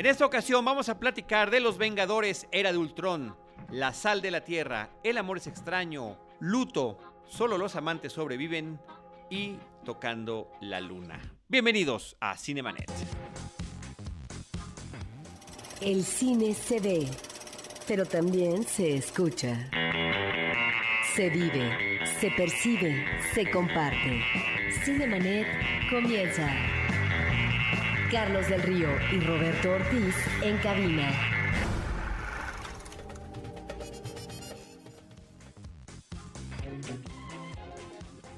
En esta ocasión vamos a platicar de Los Vengadores Era de Ultron, La Sal de la Tierra, El Amor es Extraño, Luto, Solo los Amantes Sobreviven y Tocando la Luna. Bienvenidos a Cinemanet. El cine se ve, pero también se escucha. Se vive, se percibe, se comparte. Cinemanet comienza. Carlos del Río y Roberto Ortiz en cabina.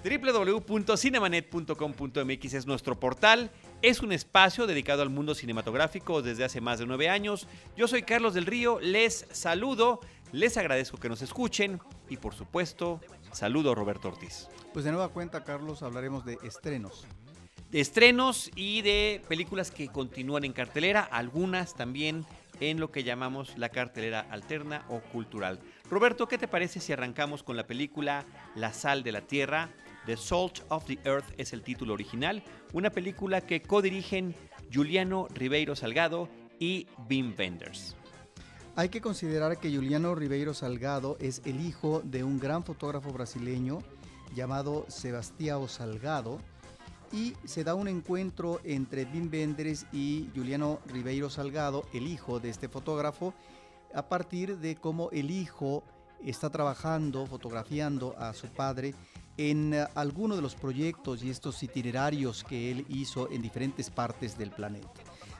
www.cinemanet.com.mx es nuestro portal. Es un espacio dedicado al mundo cinematográfico desde hace más de nueve años. Yo soy Carlos del Río, les saludo, les agradezco que nos escuchen y por supuesto, saludo a Roberto Ortiz. Pues de nueva cuenta, Carlos, hablaremos de estrenos. De estrenos y de películas que continúan en cartelera, algunas también en lo que llamamos la cartelera alterna o cultural. Roberto, ¿qué te parece si arrancamos con la película La sal de la tierra? The Salt of the Earth es el título original, una película que codirigen Juliano Ribeiro Salgado y Wim Wenders. Hay que considerar que Juliano Ribeiro Salgado es el hijo de un gran fotógrafo brasileño llamado Sebastião Salgado y se da un encuentro entre Wim Wenders y Juliano Ribeiro Salgado, el hijo de este fotógrafo, a partir de cómo el hijo está trabajando, fotografiando a su padre en uh, alguno de los proyectos y estos itinerarios que él hizo en diferentes partes del planeta.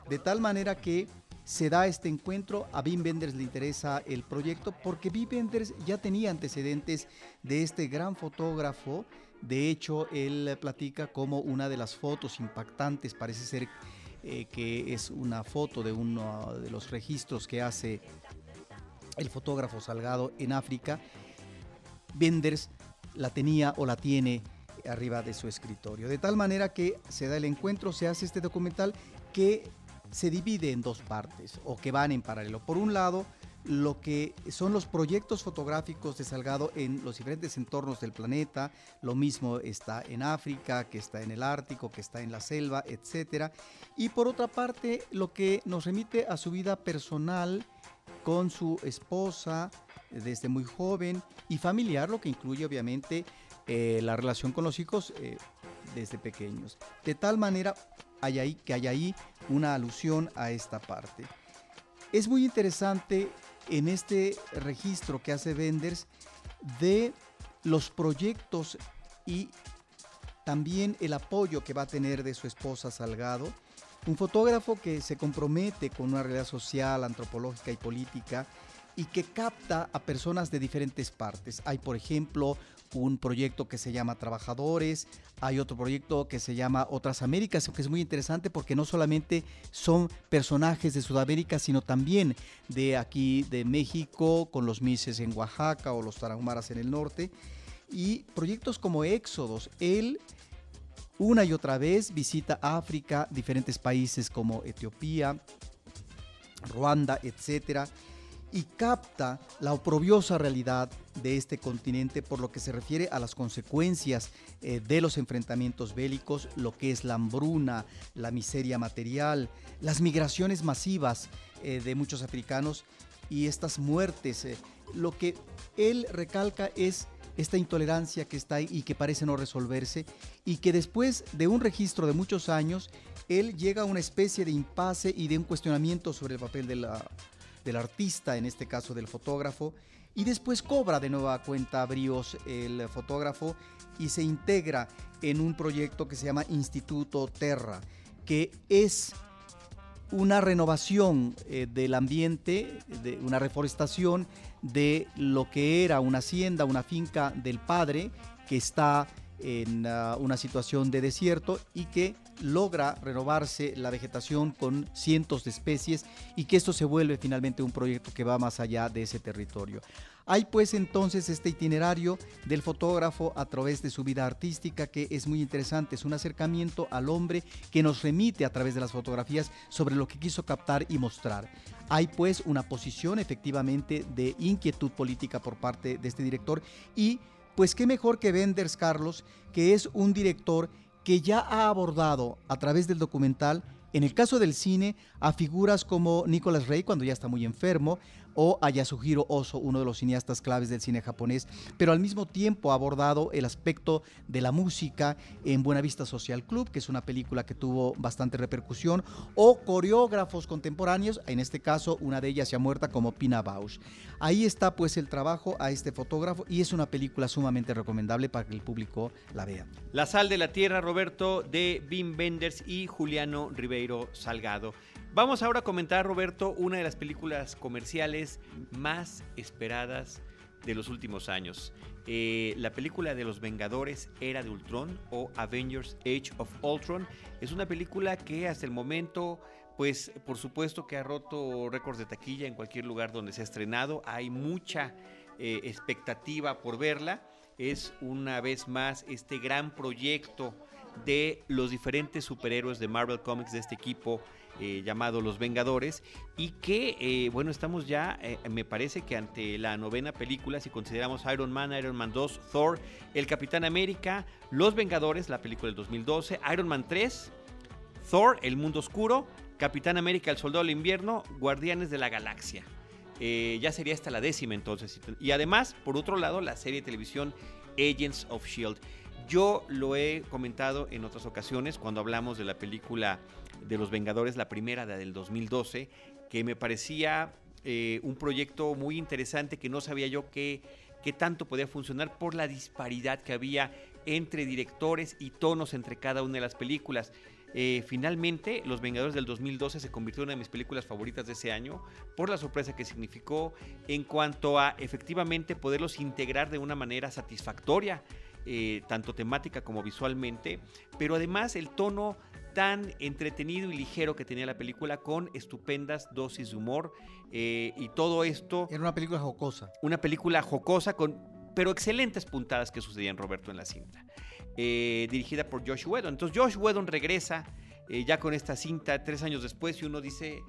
De tal manera que se da este encuentro, a Wim Wenders le interesa el proyecto porque Wim Wenders ya tenía antecedentes de este gran fotógrafo. De hecho, él platica como una de las fotos impactantes, parece ser eh, que es una foto de uno de los registros que hace el fotógrafo Salgado en África. Wenders la tenía o la tiene arriba de su escritorio. De tal manera que se da el encuentro, se hace este documental que se divide en dos partes o que van en paralelo. Por un lado, lo que son los proyectos fotográficos de Salgado en los diferentes entornos del planeta, lo mismo está en África, que está en el Ártico, que está en la selva, etc. Y por otra parte, lo que nos remite a su vida personal con su esposa, desde muy joven y familiar, lo que incluye obviamente eh, la relación con los hijos eh, desde pequeños. De tal manera hay ahí, que hay ahí una alusión a esta parte. Es muy interesante en este registro que hace Venders de los proyectos y también el apoyo que va a tener de su esposa Salgado, un fotógrafo que se compromete con una realidad social, antropológica y política y que capta a personas de diferentes partes. Hay, por ejemplo, un proyecto que se llama Trabajadores, hay otro proyecto que se llama Otras Américas, que es muy interesante porque no solamente son personajes de Sudamérica, sino también de aquí de México, con los Mises en Oaxaca o los Tarahumaras en el norte, y proyectos como Éxodos. Él una y otra vez visita África, diferentes países como Etiopía, Ruanda, etcétera y capta la oprobiosa realidad de este continente por lo que se refiere a las consecuencias eh, de los enfrentamientos bélicos, lo que es la hambruna, la miseria material, las migraciones masivas eh, de muchos africanos y estas muertes. Eh. lo que él recalca es esta intolerancia que está ahí y que parece no resolverse y que después de un registro de muchos años, él llega a una especie de impasse y de un cuestionamiento sobre el papel de del artista, en este caso del fotógrafo, y después cobra de nueva cuenta bríos el fotógrafo y se integra en un proyecto que se llama Instituto Terra, que es una renovación eh, del ambiente, de una reforestación de lo que era una hacienda, una finca del padre que está en uh, una situación de desierto y que logra renovarse la vegetación con cientos de especies y que esto se vuelve finalmente un proyecto que va más allá de ese territorio. Hay pues entonces este itinerario del fotógrafo a través de su vida artística que es muy interesante, es un acercamiento al hombre que nos remite a través de las fotografías sobre lo que quiso captar y mostrar. Hay pues una posición efectivamente de inquietud política por parte de este director y pues qué mejor que Wenders Carlos, que es un director que ya ha abordado a través del documental En el caso del cine, a figuras como Nicolas Rey cuando ya está muy enfermo, o a Yasuhiro Oso, uno de los cineastas claves del cine japonés, pero al mismo tiempo ha abordado el aspecto de la música en Buenavista Social Club, que es una película que tuvo bastante repercusión, o coreógrafos contemporáneos, en este caso una de ellas ya muerta como Pina Bausch. Ahí está pues el trabajo a este fotógrafo y es una película sumamente recomendable para que el público la vea. La sal de la tierra, Roberto, de Bim Benders y Juliano Ribeiro Salgado. Vamos ahora a comentar, Roberto, una de las películas comerciales más esperadas de los últimos años. Eh, la película de los Vengadores Era de Ultron o Avengers Age of Ultron es una película que hasta el momento, pues por supuesto que ha roto récords de taquilla en cualquier lugar donde se ha estrenado. Hay mucha eh, expectativa por verla. Es una vez más este gran proyecto de los diferentes superhéroes de Marvel Comics de este equipo eh, llamado Los Vengadores y que, eh, bueno, estamos ya, eh, me parece que ante la novena película, si consideramos Iron Man, Iron Man 2, Thor, El Capitán América, Los Vengadores, la película del 2012, Iron Man 3, Thor, El Mundo Oscuro, Capitán América, El Soldado del Invierno, Guardianes de la Galaxia. ya sería esta la décima entonces. Y además, por otro lado, la serie de televisión Agents of Shield. Yo lo he comentado en otras ocasiones cuando hablamos de la película de los Vengadores, la primera del 2012, que me parecía eh, un proyecto muy interesante que no sabía yo qué, qué tanto podía funcionar por la disparidad que había entre directores y tonos entre cada una de las películas. Eh, finalmente, Los Vengadores del 2012 se convirtió en una de mis películas favoritas de ese año por la sorpresa que significó en cuanto a efectivamente poderlos integrar de una manera satisfactoria, eh, tanto temática como visualmente, pero además el tono tan entretenido y ligero que tenía la película con estupendas dosis de humor eh, y todo esto... Era una película jocosa. Una película jocosa con pero excelentes puntadas que sucedían Roberto en la cinta. Eh, dirigida por Josh Whedon. Entonces Josh Whedon regresa eh, ya con esta cinta tres años después y uno dice,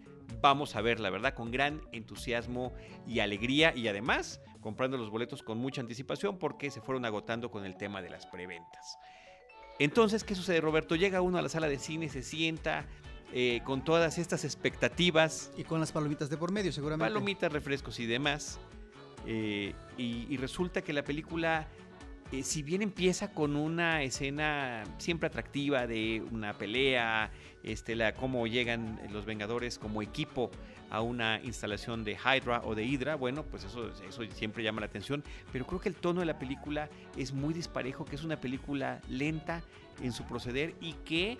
vamos a verla, ¿verdad? Con gran entusiasmo y alegría y además comprando los boletos con mucha anticipación porque se fueron agotando con el tema de las preventas. Entonces, ¿qué sucede, Roberto? Llega uno a la sala de cine, se sienta eh, con todas estas expectativas. Y con las palomitas de por medio, seguramente. Palomitas, refrescos y demás. Eh, y, resulta que la película, eh, si bien empieza con una escena siempre atractiva de una pelea, este, la, cómo llegan los Vengadores como equipo a una instalación de Hydra o de Hydra, bueno, pues eso, eso siempre llama la atención, pero creo que el tono de la película es muy disparejo, que es una película lenta en su proceder y que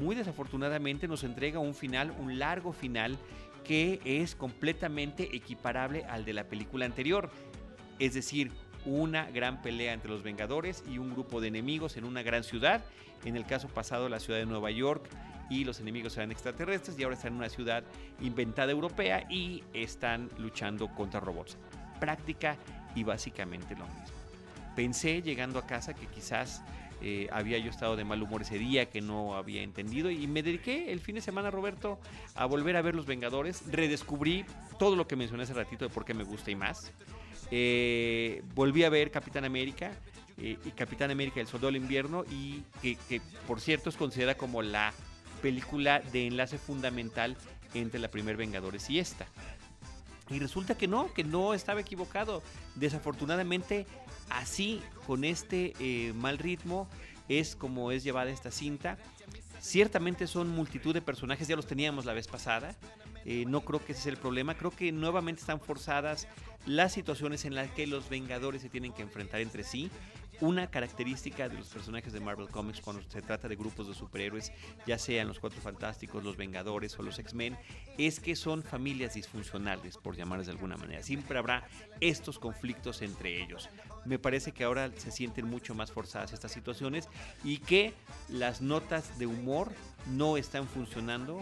muy desafortunadamente nos entrega un final, un largo final, que es completamente equiparable al de la película anterior. Es decir, una gran pelea entre los Vengadores y un grupo de enemigos en una gran ciudad. En el caso pasado, la ciudad de Nueva York y los enemigos eran extraterrestres y ahora están en una ciudad inventada europea y están luchando contra robots. Práctica y básicamente lo mismo. Pensé llegando a casa que quizás eh, había yo estado de mal humor ese día, que no había entendido y me dediqué el fin de semana, Roberto, a volver a ver Los Vengadores. Redescubrí todo lo que mencioné hace ratito de por qué me gusta y más. Eh, volví a ver Capitán América. Eh, y Capitán América el Soldado del Invierno y que, por cierto es considerada como la película de enlace fundamental entre la primer Vengadores y esta. Y resulta que no, que no estaba equivocado. Desafortunadamente, así, con este eh, mal ritmo, es como es llevada esta cinta. Ciertamente son multitud de personajes, ya los teníamos la vez pasada. Eh, no creo que ese sea el problema. Creo que nuevamente están forzadas las situaciones en las que los Vengadores se tienen que enfrentar entre sí. Una característica de los personajes de Marvel Comics cuando se trata de grupos de superhéroes, ya sean los Cuatro Fantásticos, los Vengadores o los X-Men, es que son familias disfuncionales, por llamarles de alguna manera. Siempre habrá estos conflictos entre ellos. Me parece que ahora se sienten mucho más forzadas estas situaciones y que las notas de humor no están funcionando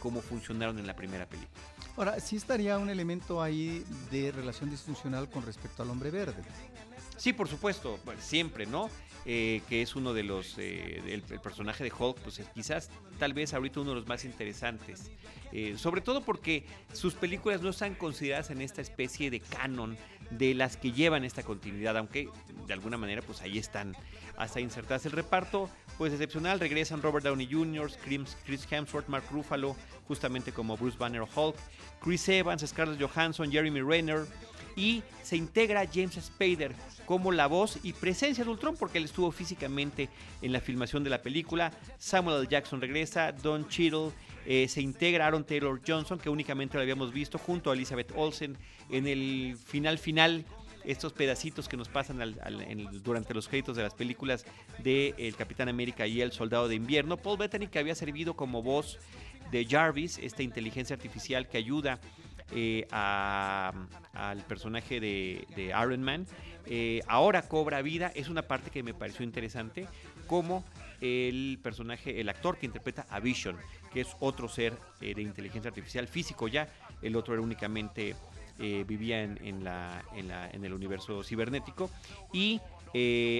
como funcionaron en la primera película. Ahora, sí estaría un elemento ahí de relación disfuncional con respecto al hombre verde. Sí, por supuesto, siempre, ¿no? Eh, que es uno de los, eh, el, personaje de Hulk, pues quizás tal vez ahorita uno de los más interesantes. Eh, sobre todo porque sus películas no están consideradas en esta especie de canon de las que llevan esta continuidad, aunque de alguna manera pues ahí están hasta insertarse el reparto, pues excepcional, regresan Robert Downey Jr., Chris Hemsworth, Mark Ruffalo, justamente como Bruce Banner o Hulk, Chris Evans, Scarlett Johansson, Jeremy Renner, y se integra James Spader como la voz y presencia de Ultron porque él estuvo físicamente en la filmación de la película. Samuel L. Jackson regresa, Don Cheadle eh, se integra Aaron Taylor Johnson que únicamente lo habíamos visto junto a Elizabeth Olsen en el final final estos pedacitos que nos pasan durante los créditos de las películas de El Capitán América y El Soldado de Invierno. Paul Bettany que había servido como voz de Jarvis, esta inteligencia artificial que ayuda eh, al personaje de, Iron Man, eh, ahora cobra vida. Es una parte que me pareció interesante, como el personaje, el actor que interpreta a Vision, que es otro ser eh, de inteligencia artificial físico ya, el otro era únicamente vivía en, la, en, el universo cibernético, y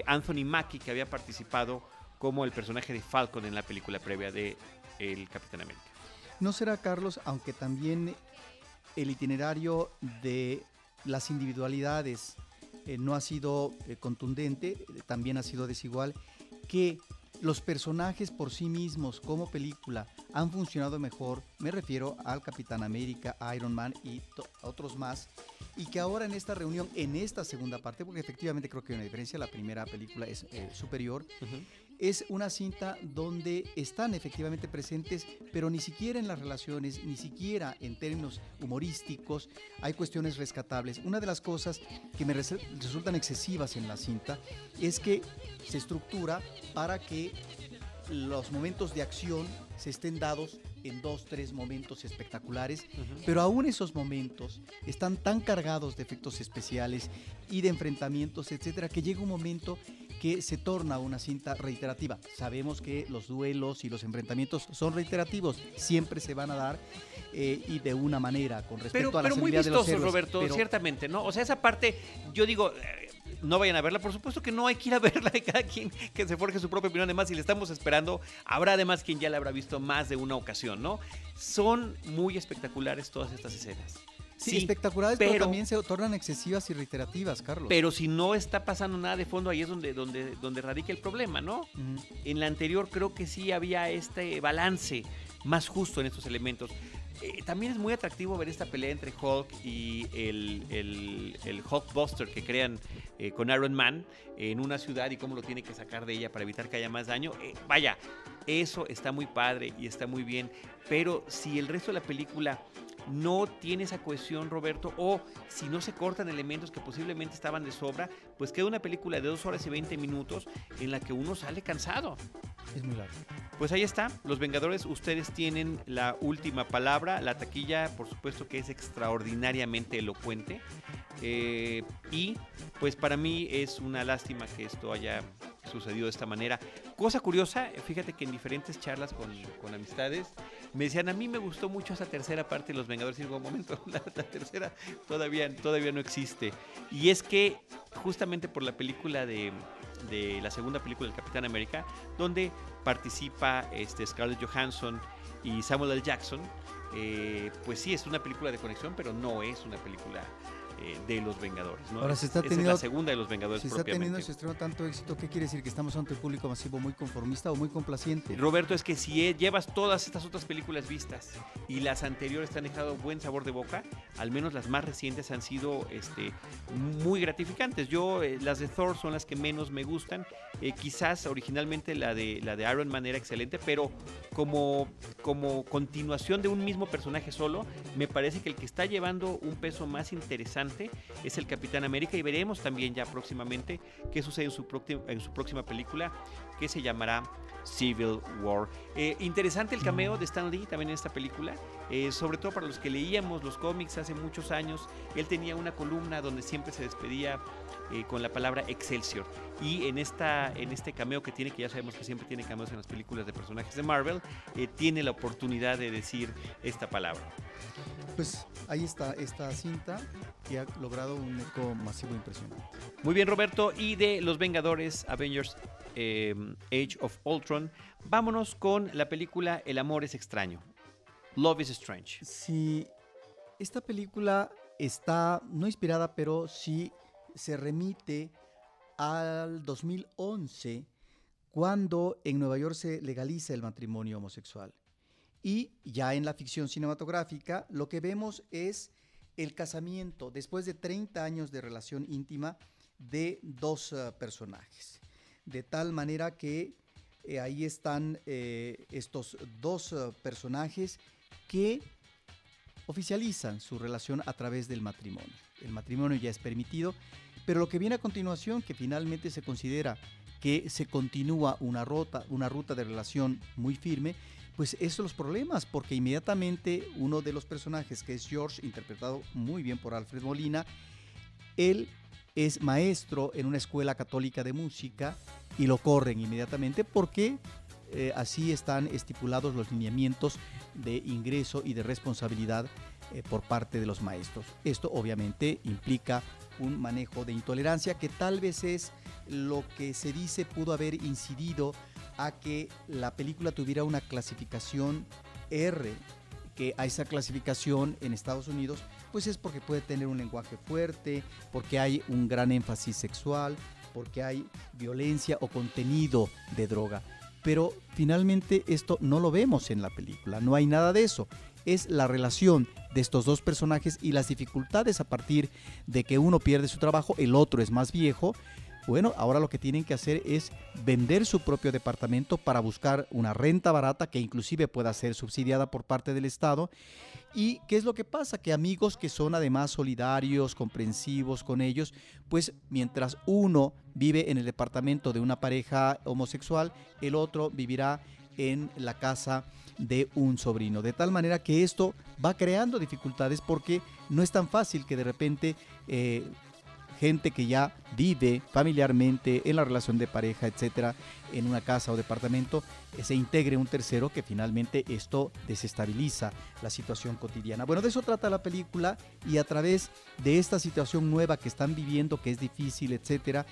Anthony Mackie, que había participado como el personaje de Falcon en la película previa de El Capitán América. ¿No será, Carlos, aunque también el itinerario de las individualidades eh, no ha sido eh, contundente, eh, también ha sido desigual, que los personajes por sí mismos como película han funcionado mejor, me refiero al Capitán América, Iron Man y otros más, y que ahora en esta reunión, en esta segunda parte, porque efectivamente creo que hay una diferencia, la primera película es superior, es una cinta donde están efectivamente presentes, pero ni siquiera en las relaciones, ni siquiera en términos humorísticos, hay cuestiones rescatables. Una de las cosas que me resultan excesivas en la cinta es que se estructura para que los momentos de acción se estén dados en dos, tres momentos espectaculares, pero aún esos momentos están tan cargados de efectos especiales y de enfrentamientos, etcétera, que llega un momento que se torna una cinta reiterativa. Sabemos que los duelos y los enfrentamientos son reiterativos, siempre se van a dar eh, y de una manera con respecto a la Pero muy vistoso, Roberto, ciertamente, ¿no? O sea, esa parte, yo digo, eh, no vayan a verla, por supuesto que no hay que ir a verla, cada quien que se forje su propia opinión, además si le estamos esperando, habrá además quien ya la habrá visto más de una ocasión, ¿no? Son muy espectaculares todas estas escenas. Sí, espectaculares, pero, también se tornan excesivas y reiterativas, Carlos. Pero si no está pasando nada de fondo, ahí es donde, donde, donde radica el problema, ¿no? En la anterior creo que sí había este balance más justo en estos elementos. Eh, también es muy atractivo ver esta pelea entre Hulk y el, el, el Hulkbuster que crean eh, con Iron Man en una ciudad y cómo lo tiene que sacar de ella para evitar que haya más daño. Eh, vaya, eso está muy padre y está muy bien, pero si el resto de la película no tiene esa cohesión, Roberto, o si no se cortan elementos que posiblemente estaban de sobra, pues queda una película de 2 horas y 20 minutos en la que uno sale cansado. Es muy largo. Pues ahí está, Los Vengadores, ustedes tienen la última palabra, la taquilla, por supuesto que es extraordinariamente elocuente. Eh, y pues para mí es una lástima que esto haya sucedido de esta manera. Cosa curiosa, fíjate que en diferentes charlas con, con amistades me decían, a mí me gustó mucho esa tercera parte de Los Vengadores. Y digo, un momento, la, tercera todavía, todavía no existe. Y es que justamente por la película de, de la segunda película del Capitán América, donde participa este, Scarlett Johansson y Samuel L. Jackson, eh, pues sí, es una película de conexión, pero no es una película eh, de los Vengadores. ¿no? Ahora se está teniendo, es la segunda de los Vengadores. Se está teniendo ese estreno tanto éxito, ¿qué quiere decir? ¿Que estamos ante un público masivo muy conformista o muy complaciente? Roberto, es que si e, llevas todas estas otras películas vistas y las anteriores te han dejado buen sabor de boca, al menos las más recientes han sido este, muy gratificantes. Yo, eh, las de Thor son las que menos me gustan. Eh, quizás originalmente la de, la de Iron Man era excelente, pero como, como continuación de un mismo personaje solo, me parece que el que está llevando un peso más interesante es el Capitán América y veremos también ya próximamente qué sucede en su, en su próxima película que se llamará Civil War. Eh, interesante el cameo de Stan Lee también en esta película, eh, sobre todo para los que leíamos los cómics hace muchos años. Él tenía una columna donde siempre se despedía eh, con la palabra Excelsior. Y en, esta, en este cameo que tiene, que ya sabemos que siempre tiene cameos en las películas de personajes de Marvel, tiene la oportunidad de decir esta palabra. Pues ahí está esta cinta que ha logrado un eco masivo impresionante. Muy bien, Roberto. Y de Los Vengadores, Avengers em, Age of Ultron, vámonos con la película El amor es extraño. Love is Strange. Sí, esta película está no inspirada, pero sí se remite al 2011, cuando en Nueva York se legaliza el matrimonio homosexual. Y ya en la ficción cinematográfica lo que vemos es el casamiento después de 30 años de relación íntima de dos uh, personajes. De tal manera que eh, ahí están eh, estos dos uh, personajes que oficializan su relación a través del matrimonio. El matrimonio ya es permitido, pero lo que viene a continuación, que finalmente se considera que se continúa una ruta, una ruta de relación muy firme, pues esos los problemas, porque inmediatamente uno de los personajes, que es George, interpretado muy bien por Alfred Molina, él es maestro en una escuela católica de música y lo corren inmediatamente porque eh, así están estipulados los lineamientos de ingreso y de responsabilidad eh, por parte de los maestros. Esto obviamente implica un manejo de intolerancia que tal vez es lo que se dice pudo haber incidido a que la película tuviera una clasificación R, que a esa clasificación en Estados Unidos, pues es porque puede tener un lenguaje fuerte, porque hay un gran énfasis sexual, porque hay violencia o contenido de droga. Pero finalmente esto no lo vemos en la película, no hay nada de eso. Es la relación de estos dos personajes y las dificultades a partir de que uno pierde su trabajo, el otro es más viejo, bueno, ahora lo que tienen que hacer es vender su propio departamento para buscar una renta barata que inclusive pueda ser subsidiada por parte del Estado. ¿Y qué es lo que pasa? Que amigos que son además solidarios, comprensivos con ellos, pues mientras uno vive en el departamento de una pareja homosexual, el otro vivirá en la casa de un sobrino. De tal manera que esto va creando dificultades porque no es tan fácil que de repente eh, gente que ya vive familiarmente en la relación de pareja, etcétera, en una casa o departamento, eh, se integre un tercero que finalmente esto desestabiliza la situación cotidiana. Bueno, de eso trata la película y a través de esta situación nueva que están viviendo, que es difícil, etcétera,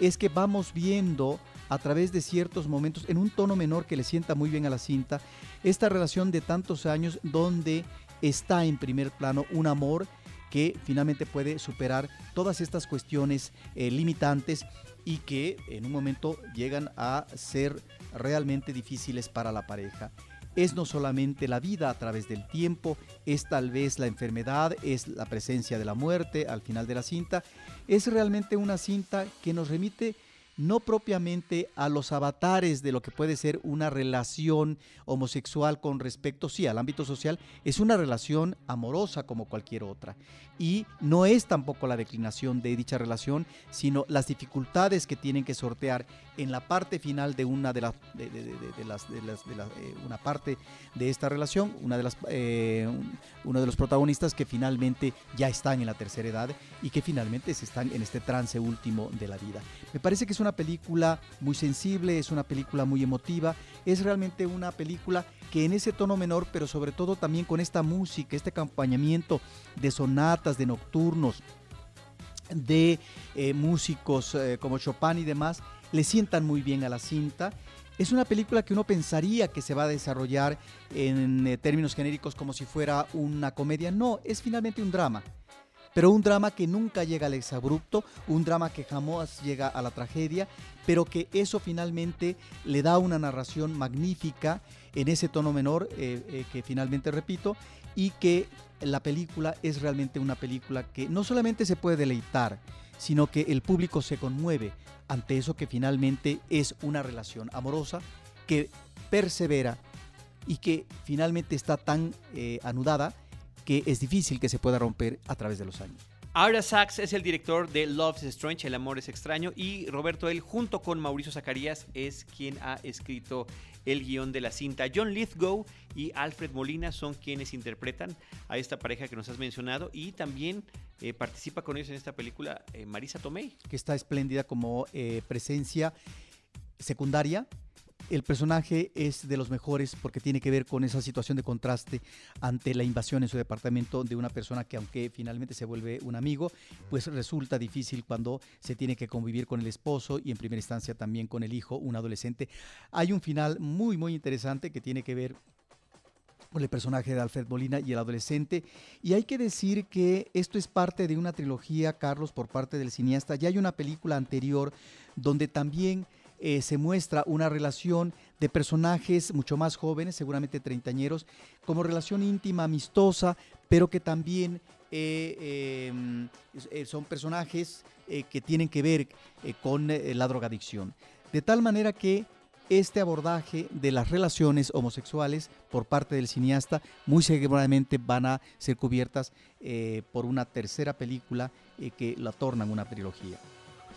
es que vamos viendo a través de ciertos momentos, en un tono menor que le sienta muy bien a la cinta, esta relación de tantos años donde está en primer plano un amor que finalmente puede superar todas estas cuestiones eh, limitantes y que en un momento llegan a ser realmente difíciles para la pareja. Es no solamente la vida a través del tiempo, es tal vez la enfermedad, es la presencia de la muerte al final de la cinta, es realmente una cinta que nos remite no propiamente a los avatares de lo que puede ser una relación homosexual con respecto, sí, al ámbito social, es una relación amorosa como cualquier otra. Y no es tampoco la declinación de dicha relación, sino las dificultades que tienen que sortear en la parte final de una de, las de, las, eh, una parte de esta relación, una de las, eh, uno de los protagonistas que finalmente ya están en la tercera edad y que finalmente se están en este trance último de la vida. Me parece que es una película muy sensible, es una película muy emotiva, es realmente una película que en ese tono menor, pero sobre todo también con esta música, este acompañamiento de sonatas, de nocturnos, de eh, músicos eh, como Chopin y demás, le sientan muy bien a la cinta. Es una película que uno pensaría que se va a desarrollar en eh, términos genéricos como si fuera una comedia. No, es finalmente un drama pero un drama que nunca llega al exabrupto, un drama que jamás llega a la tragedia, pero que eso finalmente le da una narración magnífica en ese tono menor eh, eh, que finalmente repito, y que la película es realmente una película que no solamente se puede deleitar, sino que el público se conmueve ante eso que finalmente es una relación amorosa que persevera y que finalmente está tan eh, anudada que es difícil que se pueda romper a través de los años. Aura Sachs es el director de Love is Strange, El amor es extraño, y Roberto él junto con Mauricio Zacarías es quien ha escrito el guion de la cinta. John Lithgow y Alfred Molina son quienes interpretan a esta pareja que nos has mencionado y también eh, participa con ellos en esta película eh, Marisa Tomei. Que está espléndida como eh, presencia secundaria el personaje es de los mejores porque tiene que ver con esa situación de contraste ante la invasión en su departamento de una persona que aunque finalmente se vuelve un amigo, pues resulta difícil cuando se tiene que convivir con el esposo y en primera instancia también con el hijo, un adolescente. Hay un final muy muy interesante que tiene que ver con el personaje de Alfred Molina y el adolescente. Y hay que decir que esto es parte de una trilogía, Carlos, por parte del cineasta. Ya hay una película anterior donde también eh, se muestra una relación de personajes mucho más jóvenes, seguramente treintañeros, como relación íntima, amistosa, pero que también eh, em, eh, son personajes que tienen que ver con la drogadicción. De tal manera que este abordaje de las relaciones homosexuales por parte del cineasta muy seguramente van a ser cubiertas por una tercera película que la tornan una trilogía.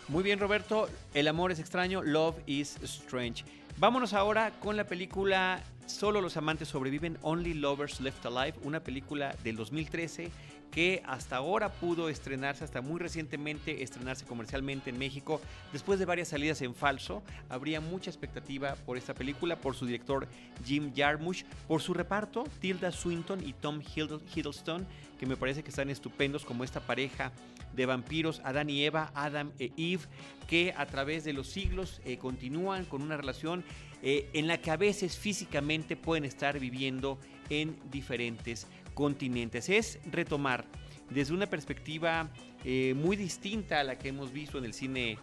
Muy bien, Roberto. El amor es extraño, Love is Strange. Vámonos ahora con la película Solo los amantes sobreviven, Only Lovers Left Alive, una película del 2013 que hasta ahora pudo estrenarse, hasta muy recientemente estrenarse comercialmente en México, después de varias salidas en falso. Habría mucha expectativa por esta película, por su director Jim Jarmusch, por su reparto, Tilda Swinton y Tom Hiddleston, que me parece que están estupendos como esta pareja de vampiros, Adán y Eva, Adam e Eve, que a través de los siglos eh, continúan con una relación eh, en la que a veces físicamente pueden estar viviendo en diferentes continentes. Es retomar desde una perspectiva eh, muy distinta a la que hemos visto en el cine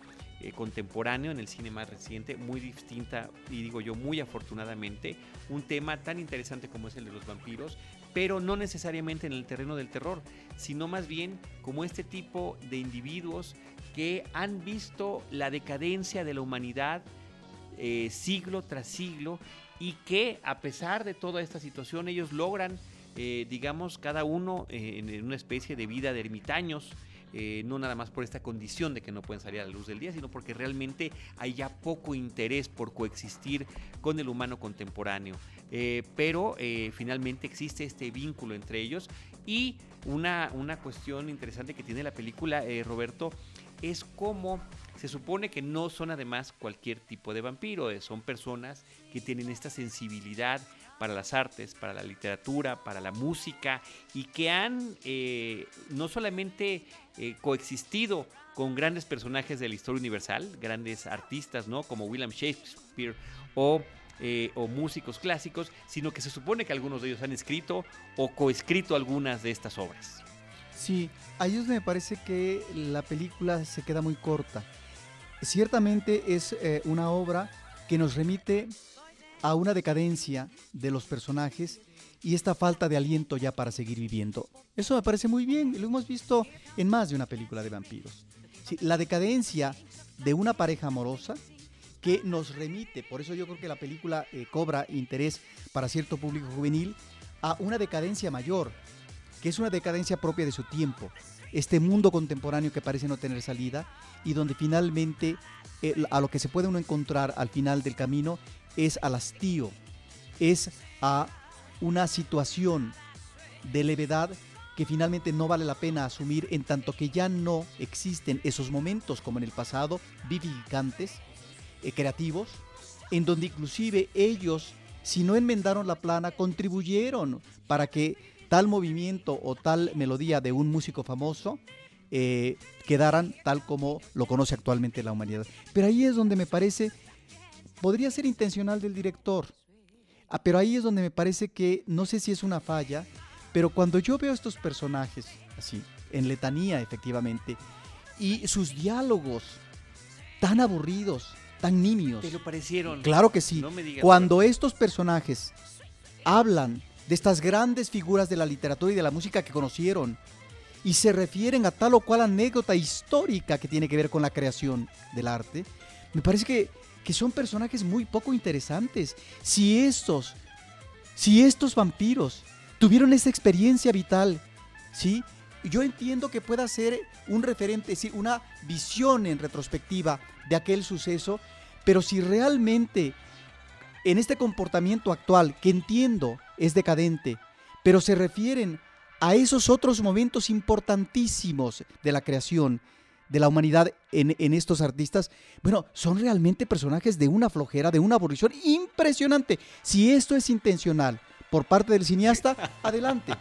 contemporáneo, en el cine más reciente, muy distinta y digo yo muy afortunadamente, un tema tan interesante como es el de los vampiros, pero no necesariamente en el terreno del terror, sino más bien como este tipo de individuos que han visto la decadencia de la humanidad eh, siglo tras siglo y que a pesar de toda esta situación ellos logran, eh, digamos, cada uno eh, en una especie de vida de ermitaños, no nada más por esta condición de que no pueden salir a la luz del día, sino porque realmente hay ya poco interés por coexistir con el humano contemporáneo. Eh, pero eh, finalmente existe este vínculo entre ellos y una, una cuestión interesante que tiene la película, eh, Roberto, es cómo se supone que no son además cualquier tipo de vampiro, son personas que tienen esta sensibilidad para las artes, para la literatura, para la música y que han no solamente coexistido con grandes personajes de la historia universal, grandes artistas, ¿no? Como William Shakespeare o eh, o músicos clásicos, sino que se supone que algunos de ellos han escrito o coescrito algunas de estas obras. Sí, a ellos me parece que la película se queda muy corta. Ciertamente es eh, una obra que nos remite a una decadencia de los personajes y esta falta de aliento ya para seguir viviendo. Eso me parece muy bien, lo hemos visto en más de una película de vampiros. la decadencia de una pareja amorosa que nos remite, por eso yo creo que la película eh, cobra interés para cierto público juvenil, a una decadencia mayor, que es una decadencia propia de su tiempo. Este mundo contemporáneo que parece no tener salida y donde finalmente eh, a lo que se puede uno encontrar al final del camino es al hastío, es a una situación de levedad que finalmente no vale la pena asumir en tanto que ya no existen esos momentos como en el pasado vivificantes eh, creativos, en donde inclusive ellos, si no enmendaron la plana, contribuyeron para que tal movimiento o tal melodía de un músico famoso eh, quedaran tal como lo conoce actualmente la humanidad. Pero ahí es donde me parece, podría ser intencional del director, ah, pero ahí es donde me parece que, no sé si es una falla, pero cuando yo veo estos personajes, así, en letanía efectivamente, y sus diálogos tan aburridos, tan nimios. ¿Te lo parecieron? Claro que sí. Cuando estos personajes hablan de estas grandes figuras de la literatura y de la música que conocieron y se refieren a tal o cual anécdota histórica que tiene que ver con la creación del arte, me parece que, que son personajes muy poco interesantes. Si estos, si estos vampiros tuvieron esa experiencia vital, ¿sí? Yo entiendo que pueda ser un referente, es decir, una visión en retrospectiva de aquel suceso, pero si realmente en este comportamiento actual, que entiendo es decadente, pero se refieren a esos otros momentos importantísimos de la creación, de la humanidad en, estos artistas, bueno, son realmente personajes de una flojera, de una aburrición impresionante. Si esto es intencional por parte del cineasta, adelante.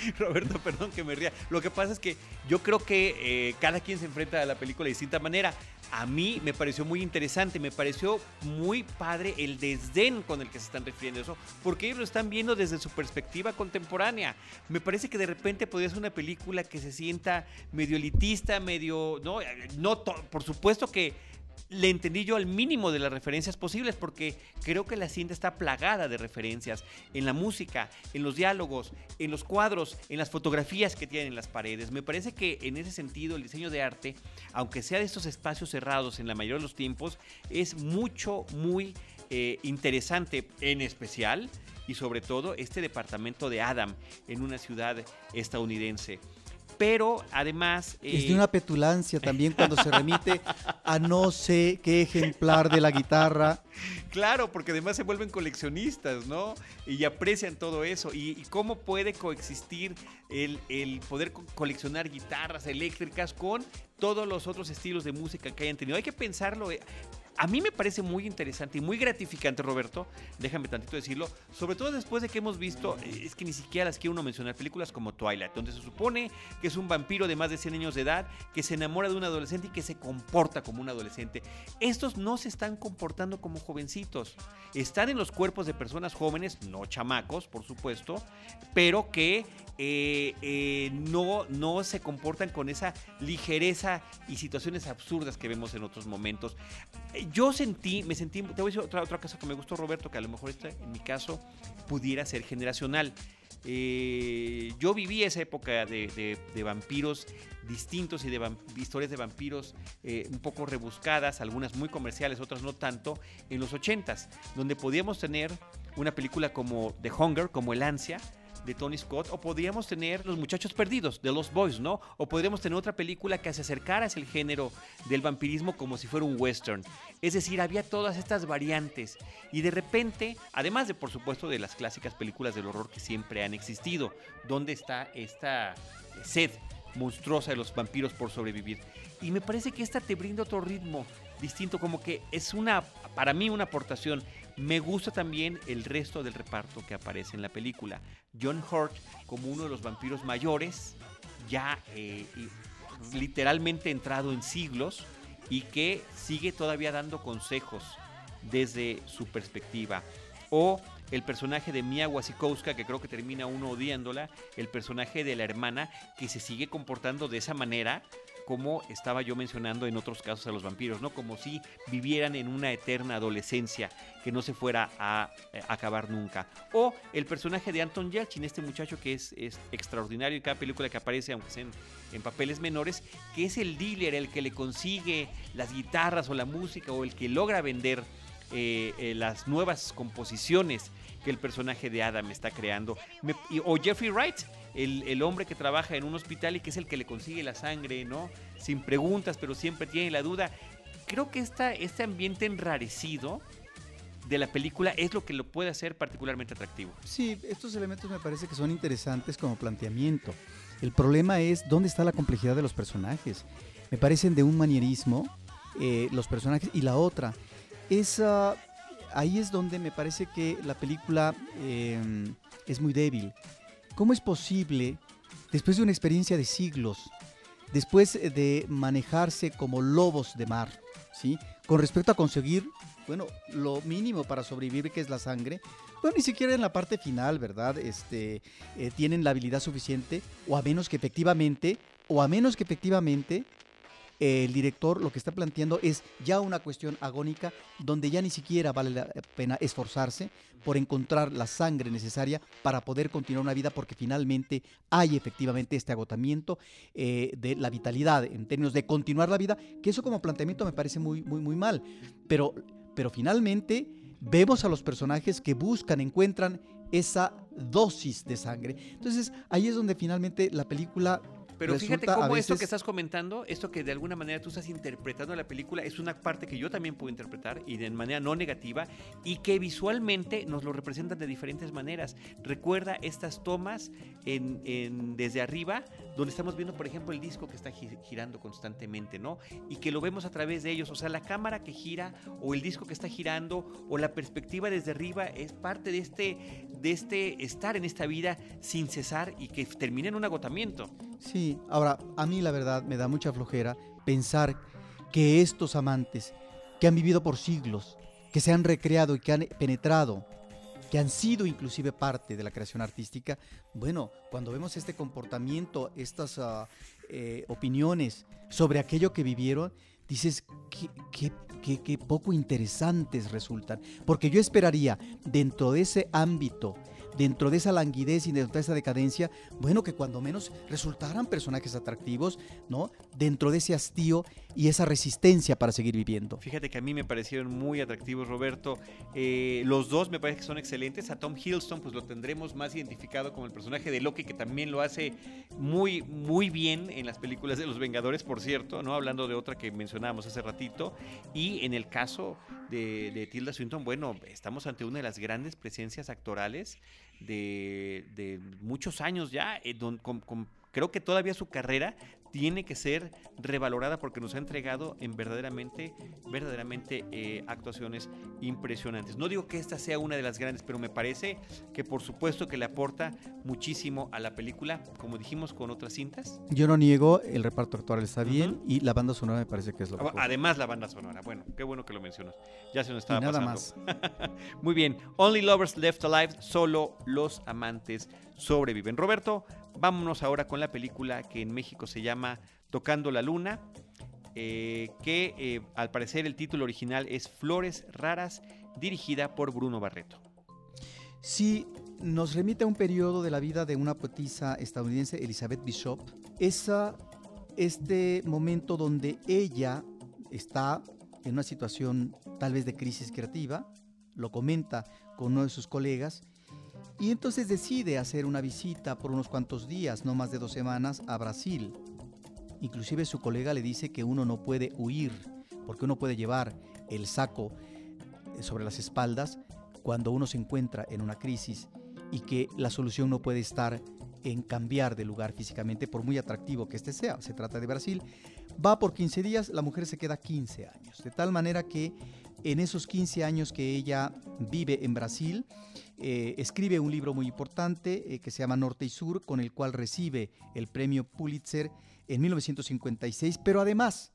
Roberto, perdón que me ría. Lo que pasa es que yo creo que eh, cada quien se enfrenta a la película de distinta manera. A mí me pareció muy interesante, me pareció muy padre el desdén con el que se están refiriendo eso, porque ellos lo están viendo desde su perspectiva contemporánea. Me parece que de repente podría ser una película que se sienta medio elitista, medio, no, no, por supuesto que le entendí yo al mínimo de las referencias posibles porque creo que la cinta está plagada de referencias en la música, en los diálogos, en los cuadros, en las fotografías que tienen las paredes. Me parece que en ese sentido el diseño de arte, aunque sea de estos espacios cerrados en la mayoría de los tiempos, es mucho, muy eh, interesante en especial y sobre todo este departamento de Adam en una ciudad estadounidense pero además... es de una eh, petulancia también cuando se remite a no sé qué ejemplar de la guitarra. Claro, porque además se vuelven coleccionistas, ¿no? Y aprecian todo eso. ¿Y, cómo puede coexistir el, el poder coleccionar guitarras eléctricas con todos los otros estilos de música que hayan tenido? Hay que pensarlo. A mí me parece muy interesante y muy gratificante, Roberto, déjame tantito decirlo, sobre todo después de que hemos visto, eh, es que ni siquiera las quiero uno mencionar, películas como Twilight, donde se supone que es un vampiro de más de 100 años de edad, que se enamora de un adolescente y que se comporta como un adolescente. Estos no se están comportando como jovencitos, están en los cuerpos de personas jóvenes, no chamacos, por supuesto, pero que eh, eh, no, no se comportan con esa ligereza y situaciones absurdas que vemos en otros momentos. Yo sentí, me sentí, te voy a decir otra, otra cosa que me gustó, Roberto, que a lo mejor esta, en mi caso pudiera ser generacional. Eh, yo viví esa época de, vampiros distintos y de historias de vampiros un poco rebuscadas, algunas muy comerciales, otras no tanto, en los 80s, donde podíamos tener una película como The Hunger, como El Ansia, de Tony Scott, o podríamos tener Los Muchachos Perdidos de Los Boys, ¿no? O podríamos tener otra película que se acercara a el género del vampirismo como si fuera un western. Es decir, había todas estas variantes y de repente, además de por supuesto de las clásicas películas del horror que siempre han existido, ¿dónde está esta sed monstruosa de los vampiros por sobrevivir? Y me parece que esta te brinda otro ritmo distinto, como que es una, para mí, una aportación me gusta también el resto del reparto que aparece en la película. John Hurt como uno de los vampiros mayores, ya eh, literalmente entrado en siglos y que sigue todavía dando consejos desde su perspectiva. O el personaje de Mia Wasikowska, que creo que termina uno odiándola, el personaje de la hermana, que se sigue comportando de esa manera, como estaba yo mencionando en otros casos a los vampiros, ¿no? Como si vivieran en una eterna adolescencia que no se fuera a, eh, acabar nunca. O el personaje de Anton Yelchin, este muchacho que es, extraordinario en cada película que aparece, aunque sean en papeles menores, que es el dealer, el que le consigue las guitarras o la música o el que logra vender eh, eh, las nuevas composiciones que el personaje de Adam está creando. o Jeffrey Wright, el, hombre que trabaja en un hospital y que es el que le consigue la sangre, ¿no? Sin preguntas, pero siempre tiene la duda. Creo que esta, este ambiente enrarecido de la película es lo que lo puede hacer particularmente atractivo. Sí, estos elementos me parece que son interesantes como planteamiento. El problema es dónde está la complejidad de los personajes. Me parecen de un manierismo eh, los personajes y la otra es ahí es donde me parece que la película em, es muy débil. ¿Cómo es posible, después de una experiencia de siglos, después de manejarse como lobos de mar, ¿sí? con respecto a conseguir, bueno, lo mínimo para sobrevivir, que es la sangre, bueno, ni siquiera en la parte final, ¿verdad? Este, eh, tienen la habilidad suficiente, o a menos que efectivamente, o a menos que efectivamente el director lo que está planteando es ya una cuestión agónica donde ya ni siquiera vale la pena esforzarse por encontrar la sangre necesaria para poder continuar una vida porque finalmente hay efectivamente este agotamiento eh, de la vitalidad en términos de continuar la vida, que eso como planteamiento me parece muy, muy, muy mal. Pero, pero finalmente vemos a los personajes que buscan, encuentran esa dosis de sangre. Entonces ahí es donde finalmente la película Pero fíjate resulta cómo esto que estás comentando, esto que de alguna manera tú estás interpretando la película, es una parte que yo también puedo interpretar y de manera no negativa y que visualmente nos lo representan de diferentes maneras. Recuerda estas tomas en, en- desde arriba, donde estamos viendo, por ejemplo, el disco que está gi- girando constantemente, ¿no? Y que lo vemos a través de ellos. O sea, la cámara que gira o el disco que está girando o la perspectiva desde arriba es parte de este, de este estar en esta vida sin cesar y que termina en un agotamiento. Sí, ahora, a mí la verdad me da mucha flojera pensar que estos amantes que han vivido por siglos, que se han recreado y que han penetrado, que han sido inclusive parte de la creación artística, bueno, cuando vemos este comportamiento, estas eh, opiniones sobre aquello que vivieron, dices, qué poco interesantes resultan. Porque yo esperaría, dentro de ese ámbito, dentro de esa languidez y dentro de esa decadencia, bueno, que cuando menos resultaran personajes atractivos, ¿no? Dentro de ese hastío y esa resistencia para seguir viviendo. Fíjate que a mí me parecieron muy atractivos, Roberto. Eh, los dos me parece que son excelentes. A Tom Hiddleston, pues lo tendremos más identificado como el personaje de Loki, que también lo hace muy, muy bien en las películas de los Vengadores, por cierto, ¿no? Hablando de otra que mencionábamos hace ratito. Y en el caso de, de Tilda Swinton, bueno, estamos ante una de las grandes presencias actorales de, de muchos años ya, eh, don- con- con- creo que todavía su carrera tiene que ser revalorada porque nos ha entregado en verdaderamente, verdaderamente eh, actuaciones impresionantes. No digo que esta sea una de las grandes, pero me parece que por supuesto que le aporta muchísimo a la película, como dijimos con otras cintas. Yo no niego, el reparto actoral está bien y la banda sonora me parece que es lo mejor. Además la banda sonora. Bueno, qué bueno que lo mencionas. Ya se nos Y estaba nada pasando. más. Muy bien. Only Lovers Left Alive, solo los amantes sobreviven. Roberto, vámonos ahora con la película que en México se llama Tocando la Luna, eh, que eh, al parecer el título original es Flores Raras, dirigida por Bruno Barreto. Sí, nos remite a un periodo de la vida de una poetisa estadounidense, Elizabeth Bishop. Esa, este momento donde ella está en una situación tal vez de crisis creativa, lo comenta con uno de sus colegas, y entonces decide hacer una visita por unos cuantos días, no más de dos semanas, a Brasil. Inclusive su colega le dice que uno no puede huir, porque uno puede llevar el saco eh, sobre las espaldas cuando uno se encuentra en una crisis y que la solución no puede estar en cambiar de lugar físicamente, por muy atractivo que este sea. Se trata de Brasil. Va por 15 días, la mujer se queda 15 años. De tal manera que en esos 15 años que ella vive en Brasil, eh, escribe un libro muy importante eh, que se llama Norte y Sur, con el cual recibe el premio Pulitzer en 1956, pero además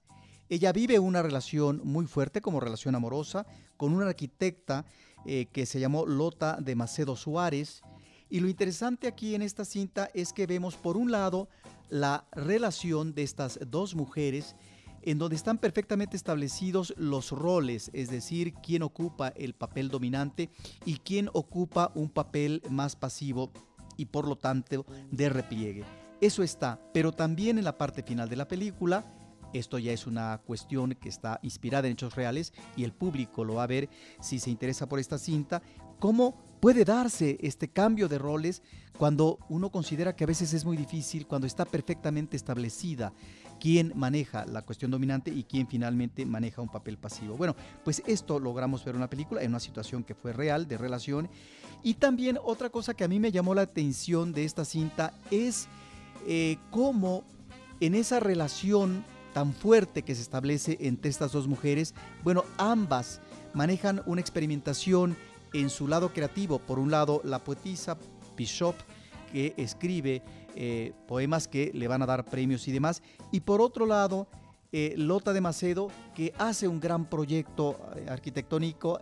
ella vive una relación muy fuerte como relación amorosa con una arquitecta eh, que se llamó Lota de Macedo Suárez. Y lo interesante aquí en esta cinta es que vemos por un lado la relación de estas dos mujeres en donde están perfectamente establecidos los roles, es decir, quién ocupa el papel dominante y quién ocupa un papel más pasivo y por lo tanto de repliegue. Eso está, pero también en la parte final de la película, esto ya es una cuestión que está inspirada en hechos reales y el público lo va a ver si se interesa por esta cinta, cómo puede darse este cambio de roles cuando uno considera que a veces es muy difícil, cuando está perfectamente establecida quién maneja la cuestión dominante y quién finalmente maneja un papel pasivo. Bueno, pues esto logramos ver en una película, en una situación que fue real, de relación. Y también otra cosa que a mí me llamó la atención de esta cinta es eh, cómo en esa relación tan fuerte que se establece entre estas dos mujeres, bueno, ambas manejan una experimentación en su lado creativo. Por un lado, la poetisa Bishop, que escribe eh, poemas que le van a dar premios y demás. Y por otro lado, eh, Lota de Macedo, que hace un gran proyecto eh, arquitectónico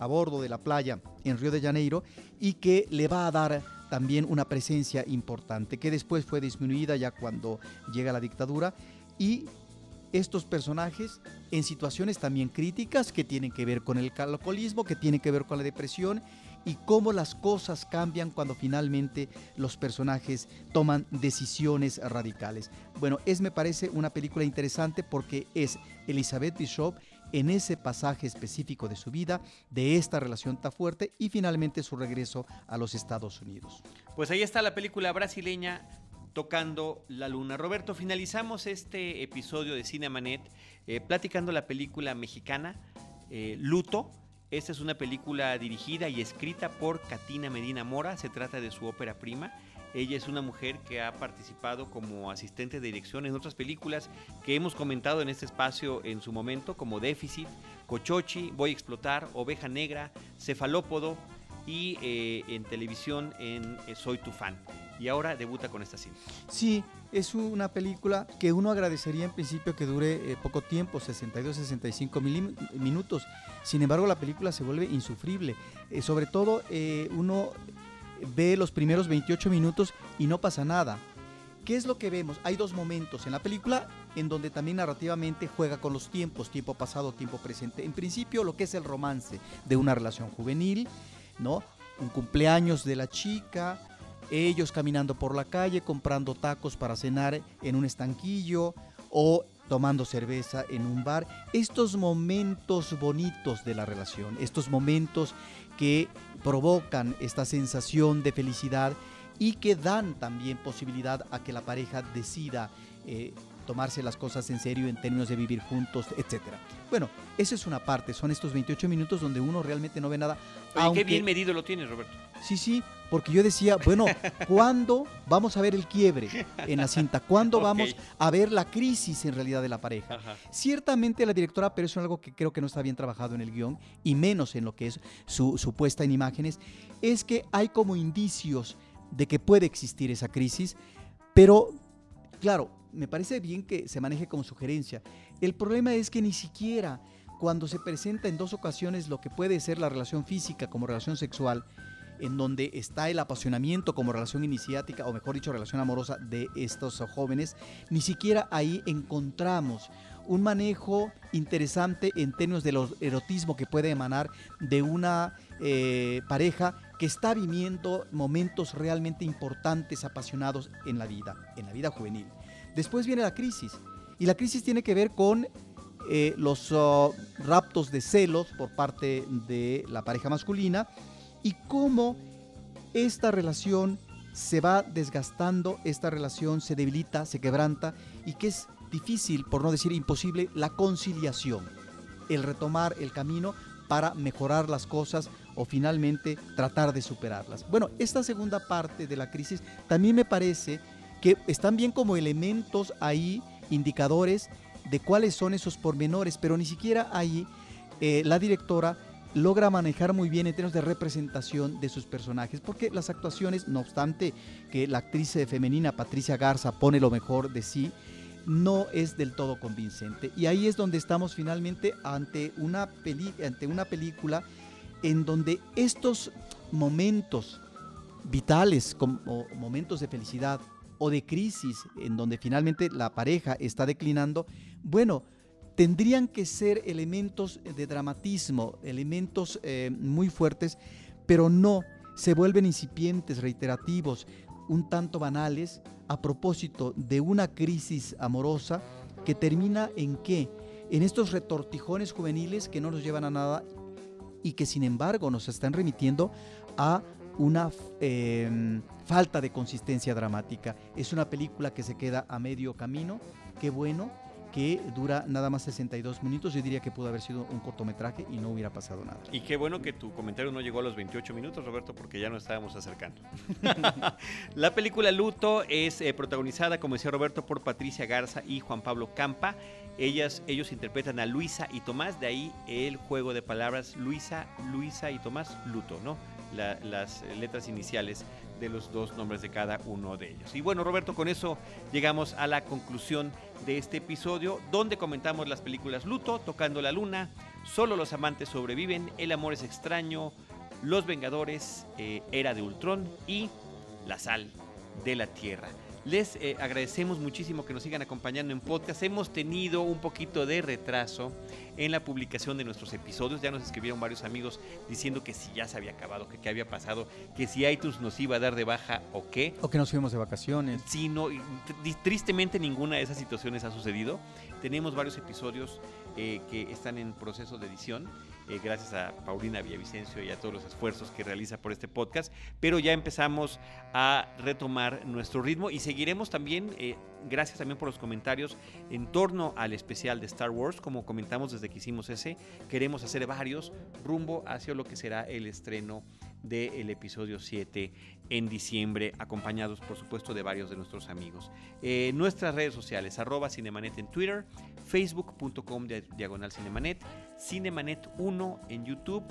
a bordo de la playa en Río de Janeiro y que le va a dar también una presencia importante, que después fue disminuida ya cuando llega la dictadura. Y estos personajes en situaciones también críticas que tienen que ver con el alcoholismo, que tienen que ver con la depresión y cómo las cosas cambian cuando finalmente los personajes toman decisiones radicales. Bueno, es me parece una película interesante porque es Elizabeth Bishop en ese pasaje específico de su vida, de esta relación tan fuerte y finalmente su regreso a los Estados Unidos. Pues ahí está la película brasileña Tocando la Luna. Roberto, finalizamos este episodio de Cinemanet eh, platicando la película mexicana eh, Luto. Esta es una película dirigida y escrita por Katina Medina Mora. Se trata de su ópera prima. Ella es una mujer que ha participado como asistente de dirección en otras películas que hemos comentado en este espacio en su momento, como Déficit, Cochochi, Voy a explotar, Oveja Negra, Cefalópodo y eh, en televisión en eh, Soy tu fan. Y ahora debuta con esta cinta. Sí, es una película que uno agradecería en principio que dure eh, poco tiempo, 62-65 minutos. Sin embargo, la película se vuelve insufrible. sobre todo, uno ve los primeros 28 minutos y no pasa nada. ¿Qué es lo que vemos? Hay dos momentos en la película en donde también narrativamente juega con los tiempos, tiempo pasado, tiempo presente. En principio, lo que es el romance de una relación juvenil, ¿no? Un cumpleaños de la chica, ellos caminando por la calle, comprando tacos para cenar en un estanquillo o tomando cerveza en un bar. Estos momentos bonitos de la relación, estos momentos que provocan esta sensación de felicidad y que dan también posibilidad a que la pareja decida eh, tomarse las cosas en serio en términos de vivir juntos, etcétera. Bueno, esa es una parte, son estos 28 minutos donde uno realmente no ve nada. qué bien medido lo tienes, Roberto. Sí, sí, porque yo decía, bueno, ¿cuándo vamos a ver el quiebre en la cinta? ¿Cuándo vamos a ver la crisis en realidad de la pareja? Ciertamente la directora, pero eso es algo que creo que no está bien trabajado en el guion, y menos en lo que es su, su puesta en imágenes, es que hay como indicios de que puede existir esa crisis, pero claro, me parece bien que se maneje como sugerencia. El problema es que ni siquiera cuando se presenta en dos ocasiones lo que puede ser la relación física como relación sexual, en donde está el apasionamiento como relación iniciática, o mejor dicho, relación amorosa de estos jóvenes, ni siquiera ahí encontramos un manejo interesante en términos del erotismo que puede emanar de una eh, pareja que está viviendo momentos realmente importantes, apasionados en la vida, en la vida juvenil. Después viene la crisis. Y la crisis tiene que ver con eh, los oh, raptos de celos por parte de la pareja masculina y cómo esta relación se va desgastando, esta relación se debilita, se quebranta y que es difícil, por no decir imposible, la conciliación, el retomar el camino para mejorar las cosas o finalmente tratar de superarlas. Bueno, esta segunda parte de la crisis también me parece que están bien como elementos ahí, indicadores de cuáles son esos pormenores, pero ni siquiera ahí eh, la directora logra manejar muy bien en términos de representación de sus personajes, porque las actuaciones, no obstante que la actriz femenina Patricia Garza pone lo mejor de sí, no es del todo convincente. Y ahí es donde estamos finalmente ante una, ante una película en donde estos momentos vitales, como momentos de felicidad, o de crisis en donde finalmente la pareja está declinando, bueno, tendrían que ser elementos de dramatismo, elementos eh, muy fuertes, pero no, se vuelven incipientes, reiterativos, un tanto banales a propósito de una crisis amorosa que termina en qué? En estos retortijones juveniles que no nos llevan a nada y que sin embargo nos están remitiendo a una em, falta de consistencia dramática. Es una película que se queda a medio camino. Qué bueno que dura nada más 62 minutos. Yo diría que pudo haber sido un cortometraje y no hubiera pasado nada. Y qué bueno que tu comentario no llegó a los 28 minutos, Roberto, porque ya nos estábamos acercando. la película Luto es eh, protagonizada, como decía Roberto, por Patricia Garza y Juan Pablo Campa. Ellas, ellos interpretan a Luisa y Tomás, de ahí el juego de palabras Luisa, Luisa y Tomás, Luto, ¿no? las letras iniciales de los dos nombres de cada uno de ellos. Y bueno, Roberto, con eso llegamos a la conclusión de este episodio, donde comentamos las películas Luto, Tocando la Luna, Solo los amantes sobreviven, El amor es extraño, Los Vengadores, eh, Era de Ultron y La sal de la tierra. Les eh, agradecemos muchísimo que nos sigan acompañando en podcast. Hemos tenido un poquito de retraso en la publicación de nuestros episodios. Ya nos escribieron varios amigos diciendo que si ya se había acabado, que qué había pasado, que si iTunes nos iba a dar de baja o qué. O que nos fuimos de vacaciones. Sí, no, tristemente ninguna de esas situaciones ha sucedido. Tenemos varios episodios eh, que están en proceso de edición eh, gracias a Paulina Villavicencio y a todos los esfuerzos que realiza por este podcast, pero ya empezamos a retomar nuestro ritmo y seguiremos también, eh, gracias también por los comentarios en torno al especial de Star Wars, como comentamos desde que hicimos ese, queremos hacer varios rumbo hacia lo que será el estreno del episodio 7 en diciembre, acompañados por supuesto de varios de nuestros amigos. Eh, nuestras redes sociales, arroba Cinemanet en Twitter, facebook.com diagonal Cinemanet, Cinemanet 1 en YouTube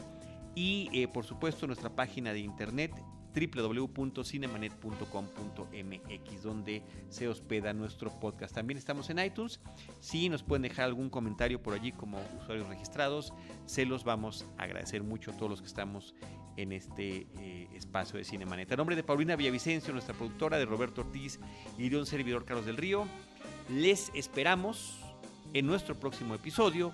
y eh, por supuesto nuestra página de internet www.cinemanet.com.mx donde se hospeda nuestro podcast. También estamos en iTunes. Si nos pueden dejar algún comentario por allí como usuarios registrados, se los vamos a agradecer mucho a todos los que estamos en este eh, espacio de Cinemanet. A nombre de Paulina Villavicencio, nuestra productora, de Roberto Ortiz y de un servidor Carlos del Río, les esperamos en nuestro próximo episodio